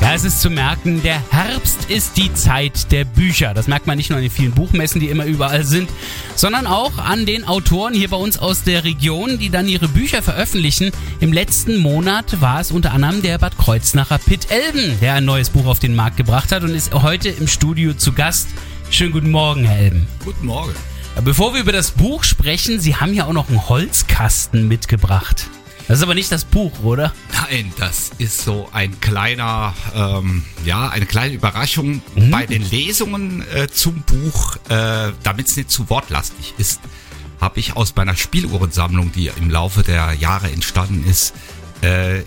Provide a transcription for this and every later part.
Ja, es ist zu merken, der Herbst ist die Zeit der Bücher. Das merkt man nicht nur an den vielen Buchmessen, die immer überall sind, sondern auch an den Autoren hier bei uns aus der Region, die dann ihre Bücher veröffentlichen. Im letzten Monat war es unter anderem der Bad Kreuznacher Pitt Elben, der ein neues Buch auf den Markt gebracht hat und ist heute im Studio zu Gast. Schönen guten Morgen, Herr Elben. Guten Morgen. Bevor wir über das Buch sprechen, Sie haben ja auch noch einen Holzkasten mitgebracht. Das ist aber nicht das Buch, oder? Nein, das ist so ein kleiner, ähm, ja, eine kleine Überraschung mhm. bei den Lesungen äh, zum Buch, äh, damit es nicht zu wortlastig ist, habe ich aus meiner Spieluhrensammlung, die im Laufe der Jahre entstanden ist, äh,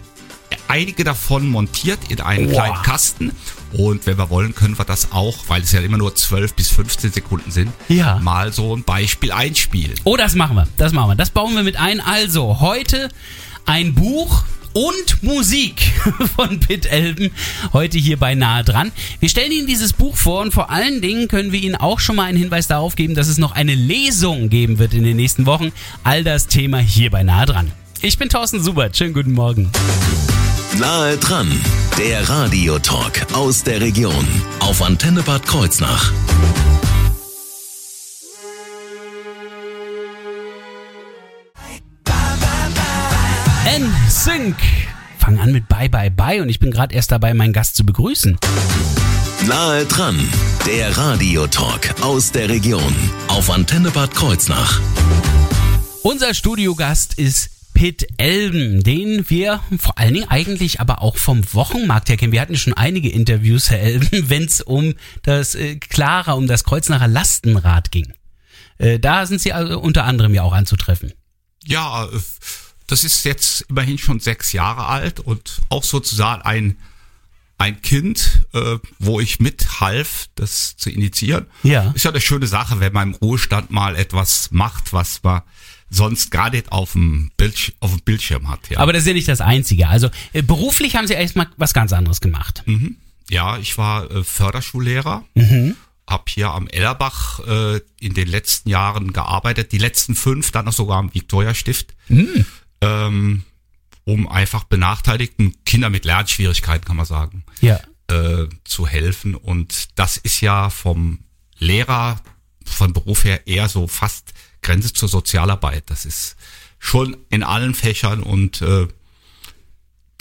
einige davon montiert in einen Boah. kleinen Kasten. Und wenn wir wollen, können wir das auch, weil es ja immer nur 12 bis 15 Sekunden sind, ja. mal so ein Beispiel einspielen. Oh, das machen wir. Das machen wir. Das bauen wir mit ein. Also, heute ein Buch und Musik von Pitt Elben heute hier bei Nahe dran. Wir stellen Ihnen dieses Buch vor und vor allen Dingen können wir Ihnen auch schon mal einen Hinweis darauf geben, dass es noch eine Lesung geben wird in den nächsten Wochen. All das Thema hier bei Nahe dran. Ich bin Thorsten Subert. Schönen guten Morgen. Nahe dran, der Radiotalk aus der Region auf Antenne Bad Kreuznach. NSYNC fangen an mit Bye Bye Bye und ich bin gerade erst dabei, meinen Gast zu begrüßen. Nahe dran, der Radiotalk aus der Region auf Antenne Bad Kreuznach. Unser Studiogast ist Pitt Elben, den wir vor allen Dingen eigentlich aber auch vom Wochenmarkt her kennen. Wir hatten schon einige Interviews, Herr Elben, wenn es um das äh, klarer um das Kreuznacher Lastenrad ging. Äh, da sind Sie also unter anderem ja auch anzutreffen. Ja, äh das ist jetzt immerhin schon sechs Jahre alt und auch sozusagen ein, ein Kind, äh, wo ich mithalf, das zu initiieren. Ja. Ist ja eine schöne Sache, wenn man im Ruhestand mal etwas macht, was man sonst gar nicht auf dem, Bildsch auf dem Bildschirm hat. Ja. Aber das ist ja nicht das Einzige. Also äh, beruflich haben Sie erstmal was ganz anderes gemacht. Mhm. Ja, ich war äh, Förderschullehrer. Mhm habe hier am Ellerbach äh, in den letzten Jahren gearbeitet, die letzten fünf dann noch sogar am Viktoria Stift. Mhm ähm, um einfach benachteiligten Kindern mit Lernschwierigkeiten, kann man sagen, ja. äh, zu helfen. Und das ist ja vom Lehrer, von Beruf her eher so fast Grenze zur Sozialarbeit. Das ist schon in allen Fächern und äh,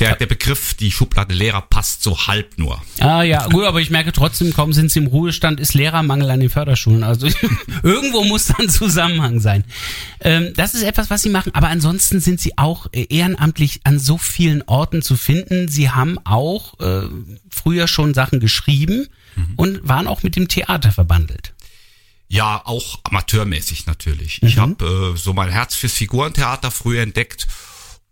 der, der Begriff, die Schublade Lehrer passt so halb nur. Ah ja, gut, aber ich merke trotzdem, kaum sind sie im Ruhestand, ist Lehrermangel an den Förderschulen. Also irgendwo muss da ein Zusammenhang sein. Ähm, das ist etwas, was sie machen, aber ansonsten sind sie auch äh, ehrenamtlich an so vielen Orten zu finden. Sie haben auch äh, früher schon Sachen geschrieben mhm. und waren auch mit dem Theater verbandelt. Ja, auch amateurmäßig natürlich. Mhm. Ich habe äh, so mein Herz fürs Figurentheater früher entdeckt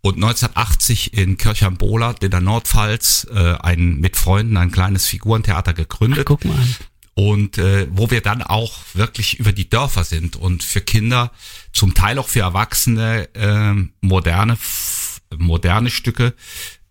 und 1980 in Kirchheim-Bohlert in der Nordpfalz äh, ein, mit Freunden ein kleines Figurentheater gegründet. Ach, guck mal. Und äh, wo wir dann auch wirklich über die Dörfer sind und für Kinder, zum Teil auch für Erwachsene, äh, moderne, moderne Stücke,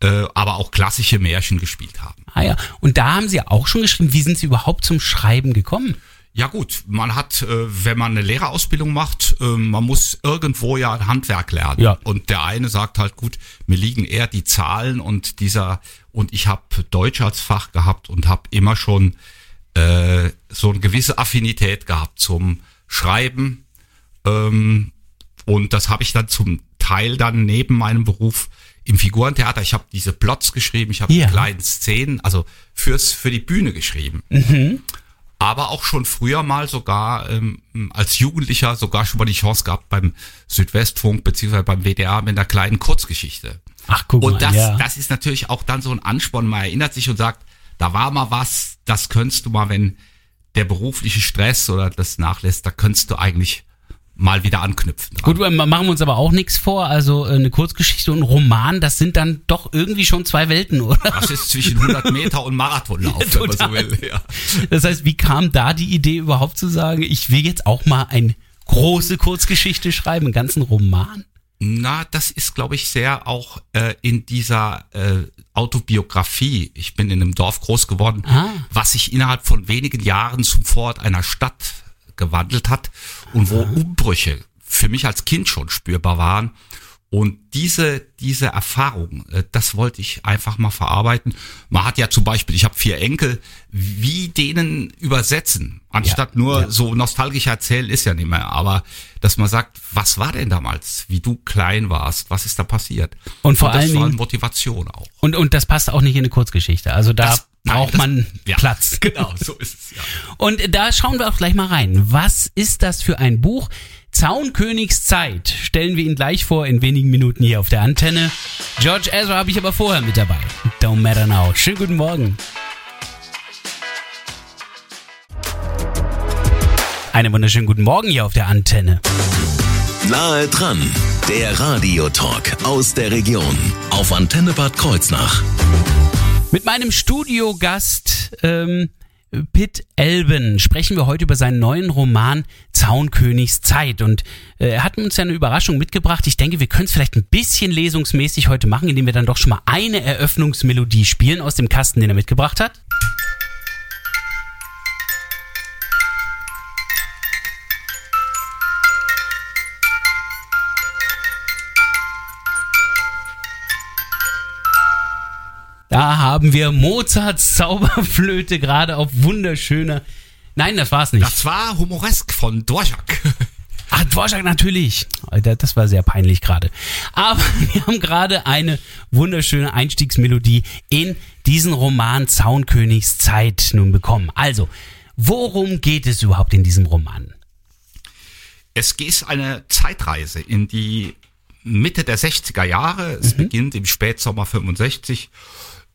äh, aber auch klassische Märchen gespielt haben. Ah ja, und da haben Sie auch schon geschrieben, wie sind Sie überhaupt zum Schreiben gekommen? Ja gut, man hat, äh, wenn man eine Lehrerausbildung macht, äh, man muss irgendwo ja ein Handwerk lernen. Ja. Und der eine sagt halt, gut, mir liegen eher die Zahlen und dieser, und ich habe Deutsch als Fach gehabt und habe immer schon äh, so eine gewisse Affinität gehabt zum Schreiben. Ähm, und das habe ich dann zum Teil dann neben meinem Beruf im Figurentheater. Ich habe diese Plots geschrieben, ich habe ja. die kleinen Szenen, also fürs für die Bühne geschrieben. Mhm aber auch schon früher mal sogar ähm, als Jugendlicher sogar schon mal die Chance gehabt beim Südwestfunk beziehungsweise beim WDR mit einer kleinen Kurzgeschichte. Ach, guck und mal, das, ja. das ist natürlich auch dann so ein Ansporn. Man erinnert sich und sagt, da war mal was, das könntest du mal, wenn der berufliche Stress oder das nachlässt, da könntest du eigentlich mal wieder anknüpfen. Dran. Gut, machen wir uns aber auch nichts vor. Also äh, eine Kurzgeschichte und ein Roman, das sind dann doch irgendwie schon zwei Welten, oder? Das ist zwischen 100 Meter und Marathonlauf, wenn man so will. Ja. Das heißt, wie kam da die Idee überhaupt zu sagen, ich will jetzt auch mal eine große Kurzgeschichte schreiben, einen ganzen Roman? Na, das ist, glaube ich, sehr auch äh, in dieser äh, Autobiografie. Ich bin in einem Dorf groß geworden, Ah. was sich innerhalb von wenigen Jahren zum Vorort einer Stadt gewandelt hat und wo Umbrüche für mich als Kind schon spürbar waren. Und diese, diese Erfahrung, äh, das wollte ich einfach mal verarbeiten. Man hat ja zum Beispiel, ich habe vier Enkel, wie denen übersetzen, anstatt nur so nostalgisch erzählen, ist ja nicht mehr. Aber dass man sagt, was war denn damals, wie du klein warst, was ist da passiert? Und vor das allen Dingen- Motivation auch. Und, und das passt auch nicht in eine Kurzgeschichte. Also da Das- nein, braucht das- man ja. Platz. Genau, so ist es ja. Und da schauen wir auch gleich mal rein. Was ist das für ein Buch? Zaunkönigs Zeit stellen wir ihn gleich vor in wenigen Minuten hier auf der Antenne. George Ezra habe ich aber vorher mit dabei. Don't matter now. Schönen guten Morgen. Einen wunderschönen guten Morgen hier auf der Antenne. Nahe dran, der Radiotalk aus der Region auf Antenne Bad Kreuznach. Mit meinem Studiogast ähm, Pitt Elben sprechen wir heute über seinen neuen Roman Zaunkönigs Zeit. Und äh, er hat uns ja eine Überraschung mitgebracht. Ich denke, wir können es vielleicht ein bisschen lesungsmäßig heute machen, indem wir dann doch schon mal eine Eröffnungsmelodie spielen aus dem Kasten, den er mitgebracht hat. Da haben wir Mozarts Zauberflöte gerade auf wunderschöner. Nein, das war's nicht. Das war humoresk von Dvorak. Ah, Dvorak natürlich. Das war sehr peinlich gerade. Aber wir haben gerade eine wunderschöne Einstiegsmelodie in diesen Roman Zaunkönigs Zeit nun bekommen. Also, worum geht es überhaupt in diesem Roman? Es ist eine Zeitreise in die Mitte der 60er Jahre. Es beginnt im Spätsommer 65.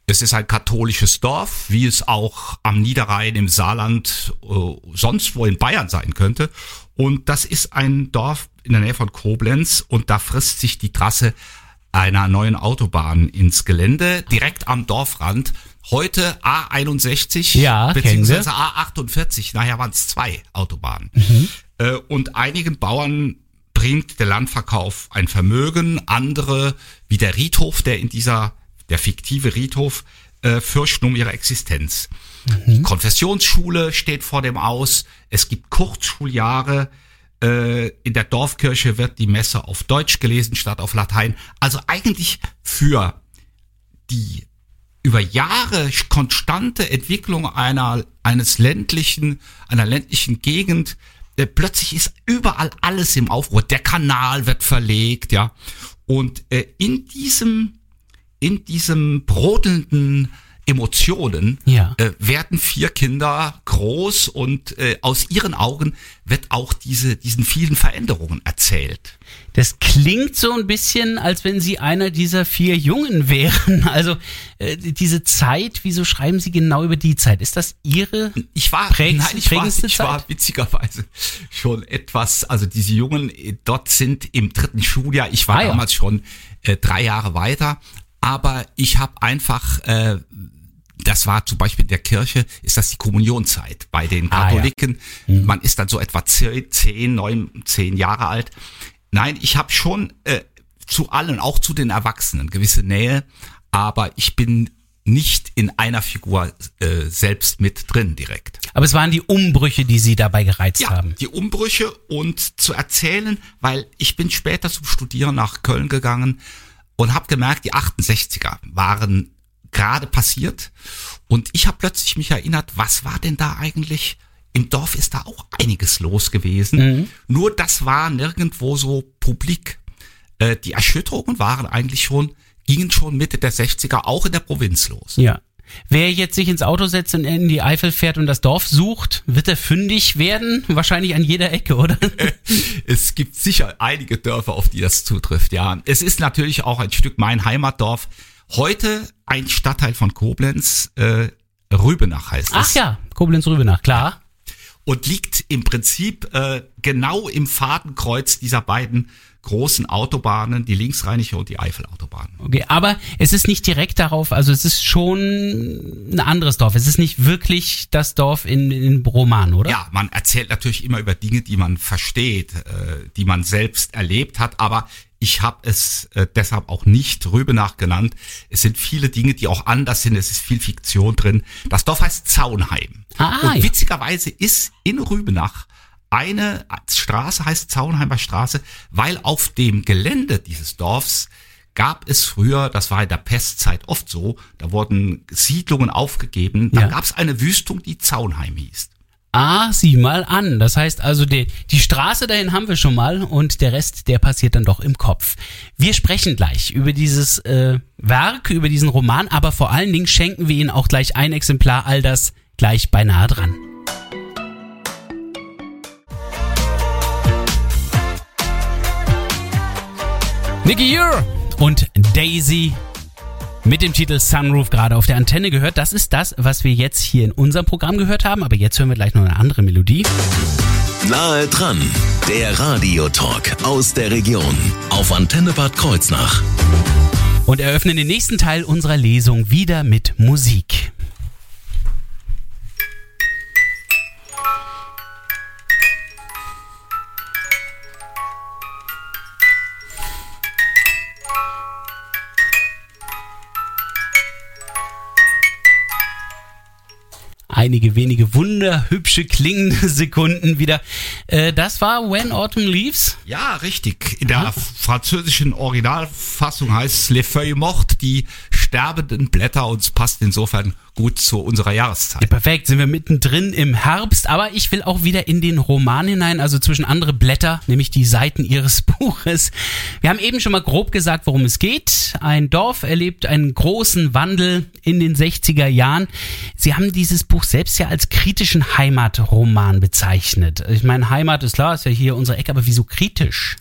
Es ist ein katholisches Dorf, wie es auch am Niederrhein, im Saarland, äh, sonst wo in Bayern sein könnte. Und das ist ein Dorf in der Nähe von Koblenz und da frisst sich die Trasse einer neuen Autobahn ins Gelände, direkt am Dorfrand. Heute A61 Ja, beziehungsweise A48, nachher waren es zwei Autobahnen. Äh, und einigen Bauern bringt der Landverkauf ein Vermögen, andere, wie der Riedhof, der in dieser, der fiktive Riedhof, äh, fürchten um ihre Existenz. Die Konfessionsschule steht vor dem Aus, es gibt Kurzschuljahre, äh, in der Dorfkirche wird die Messe auf Deutsch gelesen statt auf Latein. Also eigentlich für die über Jahre konstante Entwicklung einer, eines ländlichen, einer ländlichen Gegend, äh, plötzlich ist überall alles im Aufruhr. Der Kanal wird verlegt, ja. Und äh, in diesem, in diesem brodelnden Emotionen Ja. äh, werden vier Kinder groß und äh, aus ihren Augen wird auch diese, diesen vielen Veränderungen erzählt. Das klingt so ein bisschen, als wenn Sie einer dieser vier Jungen wären. Also äh, diese Zeit, wieso schreiben Sie genau über die Zeit? Ist das Ihre? Ich war, Prägst- nein, ich war, prägendste ich war Zeit? witzigerweise schon etwas, also diese Jungen äh, dort sind im dritten Schuljahr, ich war Ah, ja. damals schon äh, drei Jahre weiter, aber ich habe einfach, äh, das war zum Beispiel in der Kirche, ist das die Kommunionzeit bei den Ah, ja. Katholiken. Man ist dann so etwa zehn, zehn, neun, zehn Jahre alt. Nein, ich habe schon äh, zu allen, auch zu den Erwachsenen, gewisse Nähe, aber ich bin nicht in einer Figur äh, selbst mit drin direkt. Aber es waren die Umbrüche, die Sie dabei gereizt Ja, haben. die Umbrüche und zu erzählen, weil ich bin später zum Studieren nach Köln gegangen und habe gemerkt, die 68er waren gerade passiert und ich habe plötzlich mich erinnert, was war denn da eigentlich? Im Dorf ist da auch einiges los gewesen. Nur das war nirgendwo so publik. Äh, die Erschütterungen waren eigentlich schon, gingen schon Mitte der 60er auch in der Provinz los. Ja. Wer jetzt sich ins Auto setzt und in die Eifel fährt und das Dorf sucht, wird er fündig werden? Wahrscheinlich an jeder Ecke, oder? es gibt sicher einige Dörfer, auf die das zutrifft, ja. Es ist natürlich auch ein Stück mein Heimatdorf. Heute ein Stadtteil von Koblenz, äh, Rübenach heißt es. Ach ja, Koblenz-Rübenach, klar. Und liegt im Prinzip äh, genau im Fadenkreuz dieser beiden großen Autobahnen, die linksrheinische und die Eifelautobahn. Okay, aber es ist nicht direkt darauf, also es ist schon ein anderes Dorf. Es ist nicht wirklich das Dorf in, in Roman, oder? Ja, man erzählt natürlich immer über Dinge, die man versteht, äh, die man selbst erlebt hat, aber Ich habe es äh, deshalb auch nicht Rübenach genannt. Es sind viele Dinge, die auch anders sind. Es ist viel Fiktion drin. Das Dorf heißt Zaunheim. Ah, Und ja. witzigerweise ist in Rübenach eine Straße, heißt Zaunheimer Straße, weil auf dem Gelände dieses Dorfs gab es früher, das war in der Pestzeit oft so, da wurden Siedlungen aufgegeben, da Ja. gab es eine Wüstung, die Zaunheim hieß. Ah, sieh mal an. Das heißt also, die, die Straße dahin haben wir schon mal und der Rest, der passiert dann doch im Kopf. Wir sprechen gleich über dieses äh, Werk, über diesen Roman, aber vor allen Dingen schenken wir Ihnen auch gleich ein Exemplar, all das gleich beinahe dran. Nicky Ure und Daisy mit dem Titel Sunroof gerade auf der Antenne gehört. Das ist das, was wir jetzt hier in unserem Programm gehört haben. Aber jetzt hören wir gleich noch eine andere Melodie. Nahe dran, der Radiotalk aus der Region auf Antenne Bad Kreuznach. Und eröffnen den nächsten Teil unserer Lesung wieder mit Musik. Einige wenige wunderhübsche klingende Sekunden wieder. Äh, das war When Autumn Leaves. Ja, richtig. In der französischen Originalfassung heißt es Les Feuilles Mortes, die sterbenden Blätter und es passt insofern gut zu unserer Jahreszeit. Perfekt, sind wir mittendrin im Herbst, aber ich will auch wieder in den Roman hinein, also zwischen andere Blätter, nämlich die Seiten ihres Buches. Wir haben eben schon mal grob gesagt, worum es geht. Ein Dorf erlebt einen großen Wandel in den 60er Jahren. Sie haben dieses Buch selbst ja als kritischen Heimatroman bezeichnet. Ich meine, Heimat ist klar, ist ja hier unsere Ecke, aber wieso kritisch?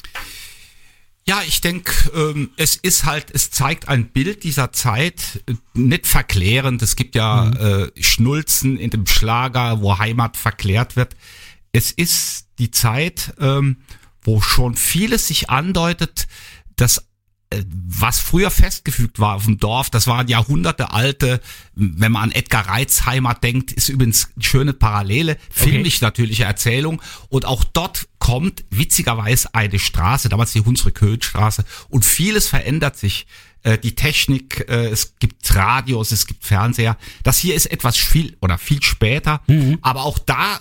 Ja, ich denke, ähm, es ist halt, es zeigt ein Bild dieser Zeit, äh, nicht verklärend. Es gibt ja äh, Schnulzen in dem Schlager, wo Heimat verklärt wird. Es ist die Zeit, ähm, wo schon vieles sich andeutet, dass was früher festgefügt war auf dem Dorf, das waren Jahrhunderte alte, wenn man an Edgar Reitz Heimat denkt, ist übrigens eine schöne Parallele, filmisch natürliche Erzählung. Und auch dort kommt witzigerweise eine Straße, damals die Hunsrück-Höhen-Straße, und vieles verändert sich. Äh, Die Technik, äh, es gibt Radios, es gibt Fernseher. Das hier ist etwas viel oder viel später, aber auch da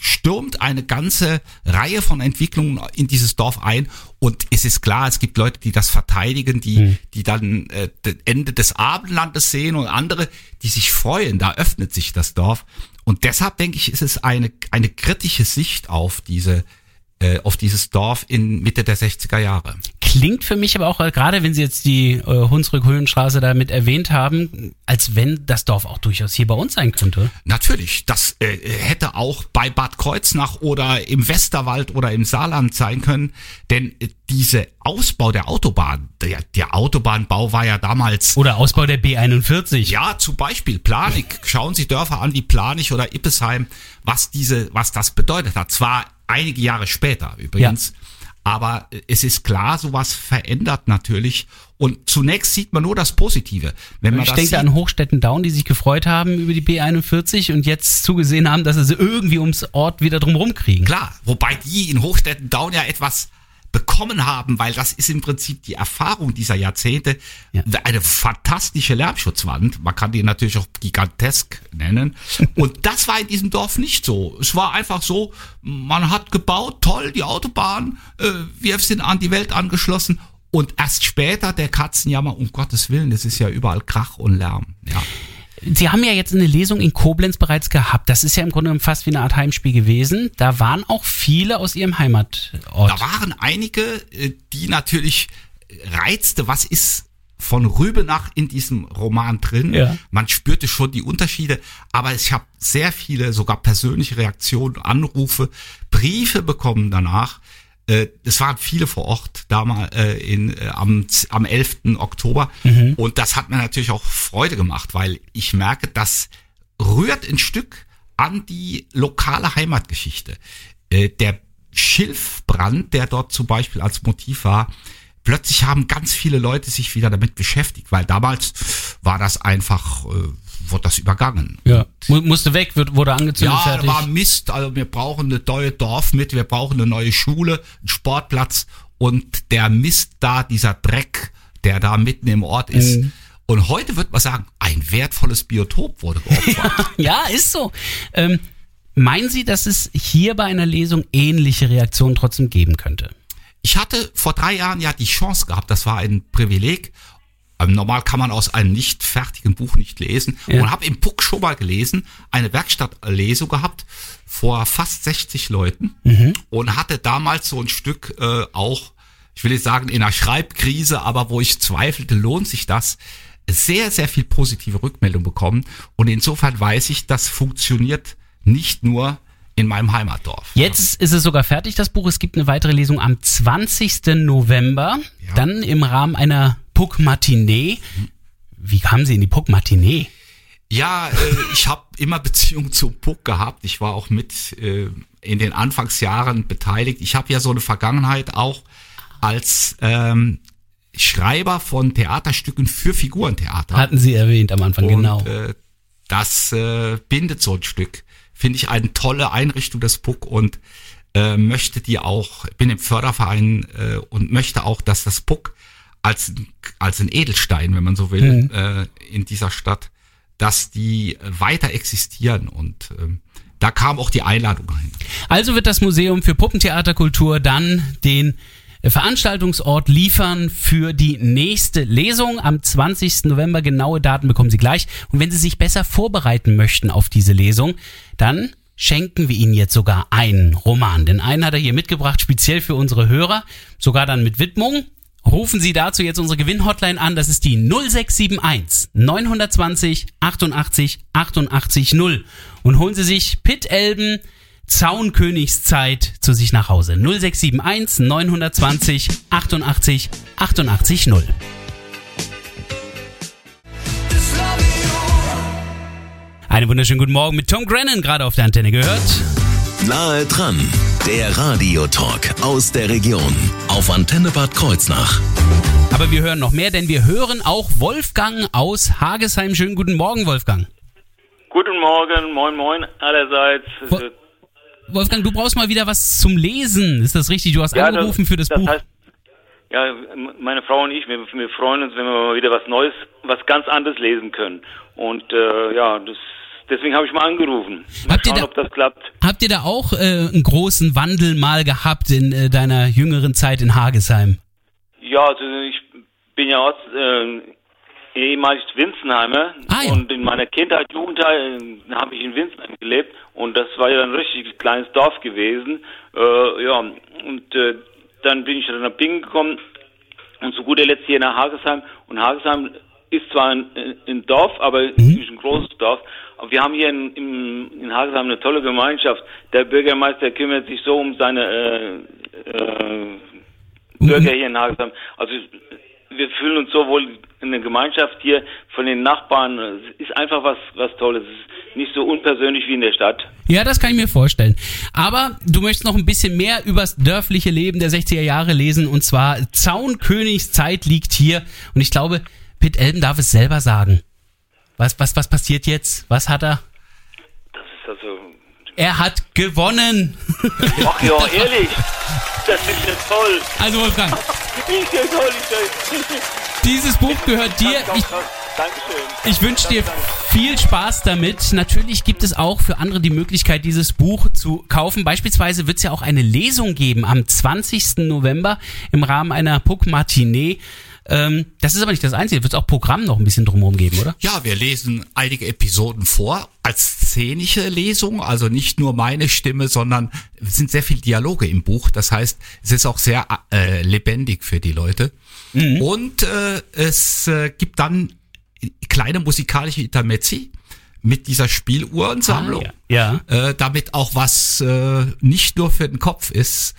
stürmt eine ganze Reihe von Entwicklungen in dieses Dorf ein. Und es ist klar, es gibt Leute, die das verteidigen, die die dann äh, das Ende des Abendlandes sehen und andere, die sich freuen, da öffnet sich das Dorf. Und deshalb denke ich, ist es eine eine kritische Sicht auf diese äh, auf dieses Dorf in Mitte der 60er Jahre. Klingt für mich aber auch, äh, gerade wenn Sie jetzt die äh, Hunsrück-Höhenstraße damit erwähnt haben, als wenn das Dorf auch durchaus hier bei uns sein könnte. Natürlich, das äh, hätte auch bei Bad Kreuznach oder im Westerwald oder im Saarland sein können, denn äh, diese Ausbau der Autobahn, der, der Autobahnbau war ja damals Oder Ausbau der B41. ja, zum Beispiel Planik. Schauen Sie Dörfer an wie Planig oder Ippesheim, was diese, was das bedeutet hat. Zwar einige Jahre später übrigens, aber äh, es ist klar, sowas verändert natürlich. Und zunächst sieht man nur das Positive. Wenn man Ich denke sieht, an Hochstetten Down, die sich gefreut haben über die B41 und jetzt zugesehen haben, dass sie sie irgendwie ums Ort wieder drumherum kriegen. Klar, wobei die in Hochstetten Down ja etwas bekommen haben, weil das ist im Prinzip die Erfahrung dieser Jahrzehnte. Ja. Eine fantastische Lärmschutzwand. Man kann die natürlich auch gigantesk nennen. Und das war in diesem Dorf nicht so. Es war einfach so, man hat gebaut, toll, die Autobahn, äh, wir sind an die Welt angeschlossen. Und erst später der Katzenjammer, um Gottes Willen, es ist ja überall Krach und Lärm. Ja. Sie haben ja jetzt eine Lesung in Koblenz bereits gehabt. Das ist ja im Grunde genommen fast wie eine Art Heimspiel gewesen. Da waren auch viele aus Ihrem Heimatort. Da waren einige, äh, die natürlich reizte, was ist von Rübenach in diesem Roman drin. Ja. Man spürte schon die Unterschiede, aber ich habe sehr viele, sogar persönliche Reaktionen, Anrufe, Briefe bekommen danach. Äh, Es waren viele vor Ort damals äh, in, äh, am, am 11. Oktober und das hat mir natürlich auch Freude gemacht, weil ich merke, das rührt ein Stück an die lokale Heimatgeschichte. Äh, Der Schilfbrand, der dort zum Beispiel als Motiv war, plötzlich haben ganz viele Leute sich wieder damit beschäftigt, weil damals war das einfach, äh, wurde das übergangen. ja. Mu- Musste weg, wird, wurde angezündet, Ja, fertig. war Mist, also wir brauchen eine neue Dorf mit, wir brauchen eine neue Schule, einen Sportplatz und der Mist da, dieser Dreck, der da mitten im Ort ist. Mhm. Und heute wird man sagen, ein wertvolles Biotop wurde geopfert. ja, ist so. Ähm, meinen Sie, dass es hier bei einer Lesung ähnliche Reaktionen trotzdem geben könnte? Ich hatte vor drei Jahren ja die Chance gehabt, das war ein Privileg. Ähm, normal kann man aus einem nicht fertigen Buch nicht lesen. Ja. Und habe im Puck schon mal gelesen, eine Werkstattlesung gehabt vor fast 60 Leuten mhm. und hatte damals so ein Stück äh, auch, ich will nicht sagen in einer Schreibkrise, aber wo ich zweifelte, lohnt sich das, sehr, sehr viel positive Rückmeldung bekommen. Und insofern weiß ich, das funktioniert nicht nur in meinem Heimatdorf. Jetzt ist es sogar fertig, das Buch. Es gibt eine weitere Lesung am 20. November. Ja. Dann im Rahmen einer Puck Matinee. Wie kamen Sie in die Puck Matinee? Ja, äh, ich habe immer Beziehung zum Puck gehabt. Ich war auch mit äh, in den Anfangsjahren beteiligt. Ich habe ja so eine Vergangenheit auch als ähm, Schreiber von Theaterstücken für Figurentheater. Hatten Sie erwähnt am Anfang, Und, genau. Äh, das äh, bindet so ein Stück finde ich eine tolle Einrichtung des Puck und äh, möchte die auch, bin im Förderverein äh, und möchte auch, dass das Puck als, als ein Edelstein, wenn man so will, mhm. äh, in dieser Stadt, dass die weiter existieren und äh, da kam auch die Einladung hin. Also wird das Museum für Puppentheaterkultur dann den Veranstaltungsort liefern für die nächste Lesung am 20. November. Genaue Daten bekommen Sie gleich. Und wenn Sie sich besser vorbereiten möchten auf diese Lesung, dann schenken wir Ihnen jetzt sogar einen Roman. Denn einen hat er hier mitgebracht, speziell für unsere Hörer, sogar dann mit Widmung. Rufen Sie dazu jetzt unsere Gewinnhotline an, das ist die 0671 920 88 88 0 und holen Sie sich Pitt Elben Zaunkönigszeit zu sich nach Hause. 0671 920 88 88 0. Einen wunderschönen guten Morgen mit Tom Grennan gerade auf der Antenne gehört. Nahe dran, der Radiotalk aus der Region auf Antenne Bad Kreuznach. Aber wir hören noch mehr, denn wir hören auch Wolfgang aus Hagesheim. Schönen guten Morgen, Wolfgang. Guten Morgen, moin moin allerseits. Wo Wolfgang, du brauchst mal wieder was zum Lesen. Ist das richtig? Du hast ja, angerufen das, für das, das Buch. Heißt, ja, meine Frau und ich, wir, wir, freuen uns, wenn wir mal wieder was Neues, was ganz anderes lesen können. Und äh, ja, das, deswegen habe ich mal angerufen. Mal habt schauen, ihr da, ob das klappt. Habt ihr da auch äh, einen großen Wandel mal gehabt in äh, deiner jüngeren Zeit in Hagesheim? Ja, also ich bin ja aus, äh, ehemalig Winzenheimer ah, ja. und in meiner Kindheit, Jugendzeit äh, habe ich in Winzenheim gelebt und das war ja ein richtig kleines Dorf gewesen. Äh, ja, und äh, dann bin ich dann nach Bingen gekommen und zu guter Letzt hier nach Hagesheim und Hagesheim ist zwar ein, ein Dorf, aber mhm. ein großes Dorf. Aber wir haben hier in, in, in Hagesheim eine tolle Gemeinschaft. Der Bürgermeister kümmert sich so um seine äh, äh, Bürger hier in Hagesheim. Also wir fühlen uns so wohl in der Gemeinschaft hier von den Nachbarn. Es ist einfach was, was Tolles. Es ist nicht so unpersönlich wie in der Stadt. Ja, das kann ich mir vorstellen. Aber du möchtest noch ein bisschen mehr übers dörfliche Leben der 60er Jahre lesen. Und zwar Zaunkönigs Zeit liegt hier. Und ich glaube, Pitt Elben darf es selber sagen. Was, was, was passiert jetzt? Was hat er? Das ist also. Er hat gewonnen. Ach ja, ehrlich. Das ist ja toll. Also Wolfgang. Dieses Buch gehört dir. Ich. Ich wünsche dir viel Spaß damit. Natürlich gibt es auch für andere die Möglichkeit, dieses Buch zu kaufen. Beispielsweise wird es ja auch eine Lesung geben am 20. November im Rahmen einer Puck Matinee. Ähm, das ist aber nicht das Einzige. Wird es auch Programm noch ein bisschen drumherum geben, oder? Ja, wir lesen einige Episoden vor als szenische Lesung. Also nicht nur meine Stimme, sondern es sind sehr viele Dialoge im Buch. Das heißt, es ist auch sehr äh, lebendig für die Leute. Mhm. Und äh, es äh, gibt dann kleine musikalische Intermezzi mit dieser Spieluhrensammlung. Ah, ja. ja. Äh, damit auch was äh, nicht nur für den Kopf ist.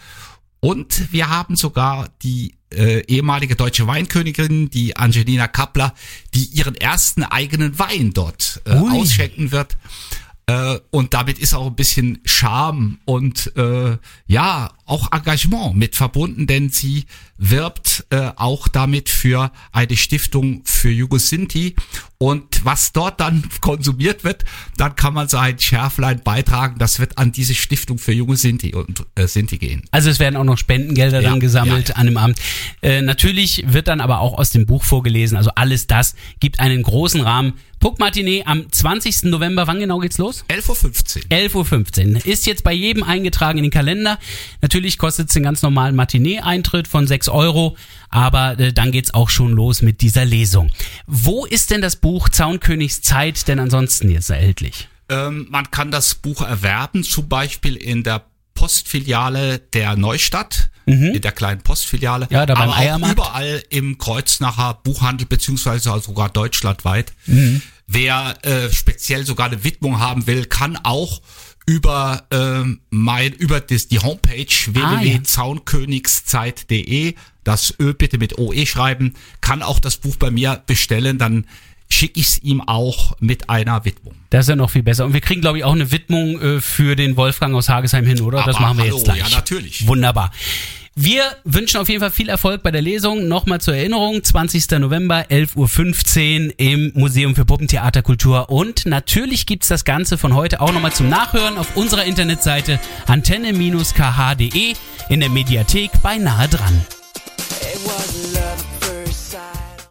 Und wir haben sogar die äh, ehemalige deutsche Weinkönigin, die Angelina Kappler, die ihren ersten eigenen Wein dort äh, ausschenken wird. Äh, und damit ist auch ein bisschen Charme und äh, ja, auch Engagement mit verbunden, denn sie wirbt äh, auch damit für eine Stiftung für Jugosinti. Und was dort dann konsumiert wird, dann kann man sein Schärflein beitragen. Das wird an diese Stiftung für junge Sinti und äh, Sinti gehen. Also es werden auch noch Spendengelder ja, dann gesammelt ja, ja. an dem Abend. Äh, natürlich wird dann aber auch aus dem Buch vorgelesen. Also alles das gibt einen großen Rahmen Puck Matinee am 20. November. Wann genau geht's los? 11.15 Uhr. 11.15 Uhr. Ist jetzt bei jedem eingetragen in den Kalender. Natürlich kostet es den ganz normalen Matinee-Eintritt von 6 Euro, aber äh, dann geht's auch schon los mit dieser Lesung. Wo ist denn das Buch Zaunkönigs Zeit denn ansonsten jetzt erhältlich? Ähm, man kann das Buch erwerben, zum Beispiel in der Postfiliale der Neustadt, mhm. in der kleinen Postfiliale. Ja, da beim aber Eiermarkt. auch überall im Kreuznacher Buchhandel, beziehungsweise sogar deutschlandweit. Mhm. Wer äh, speziell sogar eine Widmung haben will, kann auch über äh, mein über das, die Homepage ah, www.zaunkönigszeit.de das Ö bitte mit OE schreiben, kann auch das Buch bei mir bestellen, dann schicke ich es ihm auch mit einer Widmung. Das ist ja noch viel besser. Und wir kriegen, glaube ich, auch eine Widmung äh, für den Wolfgang aus Hagesheim hin, oder? Aber das machen wir hallo, jetzt gleich. Ja, natürlich. Wunderbar. Wir wünschen auf jeden Fall viel Erfolg bei der Lesung. Nochmal zur Erinnerung, 20. November, 11.15 Uhr im Museum für Puppentheaterkultur. Und natürlich gibt's das Ganze von heute auch nochmal zum Nachhören auf unserer Internetseite antenne-kh.de in der Mediathek bei Nahe dran.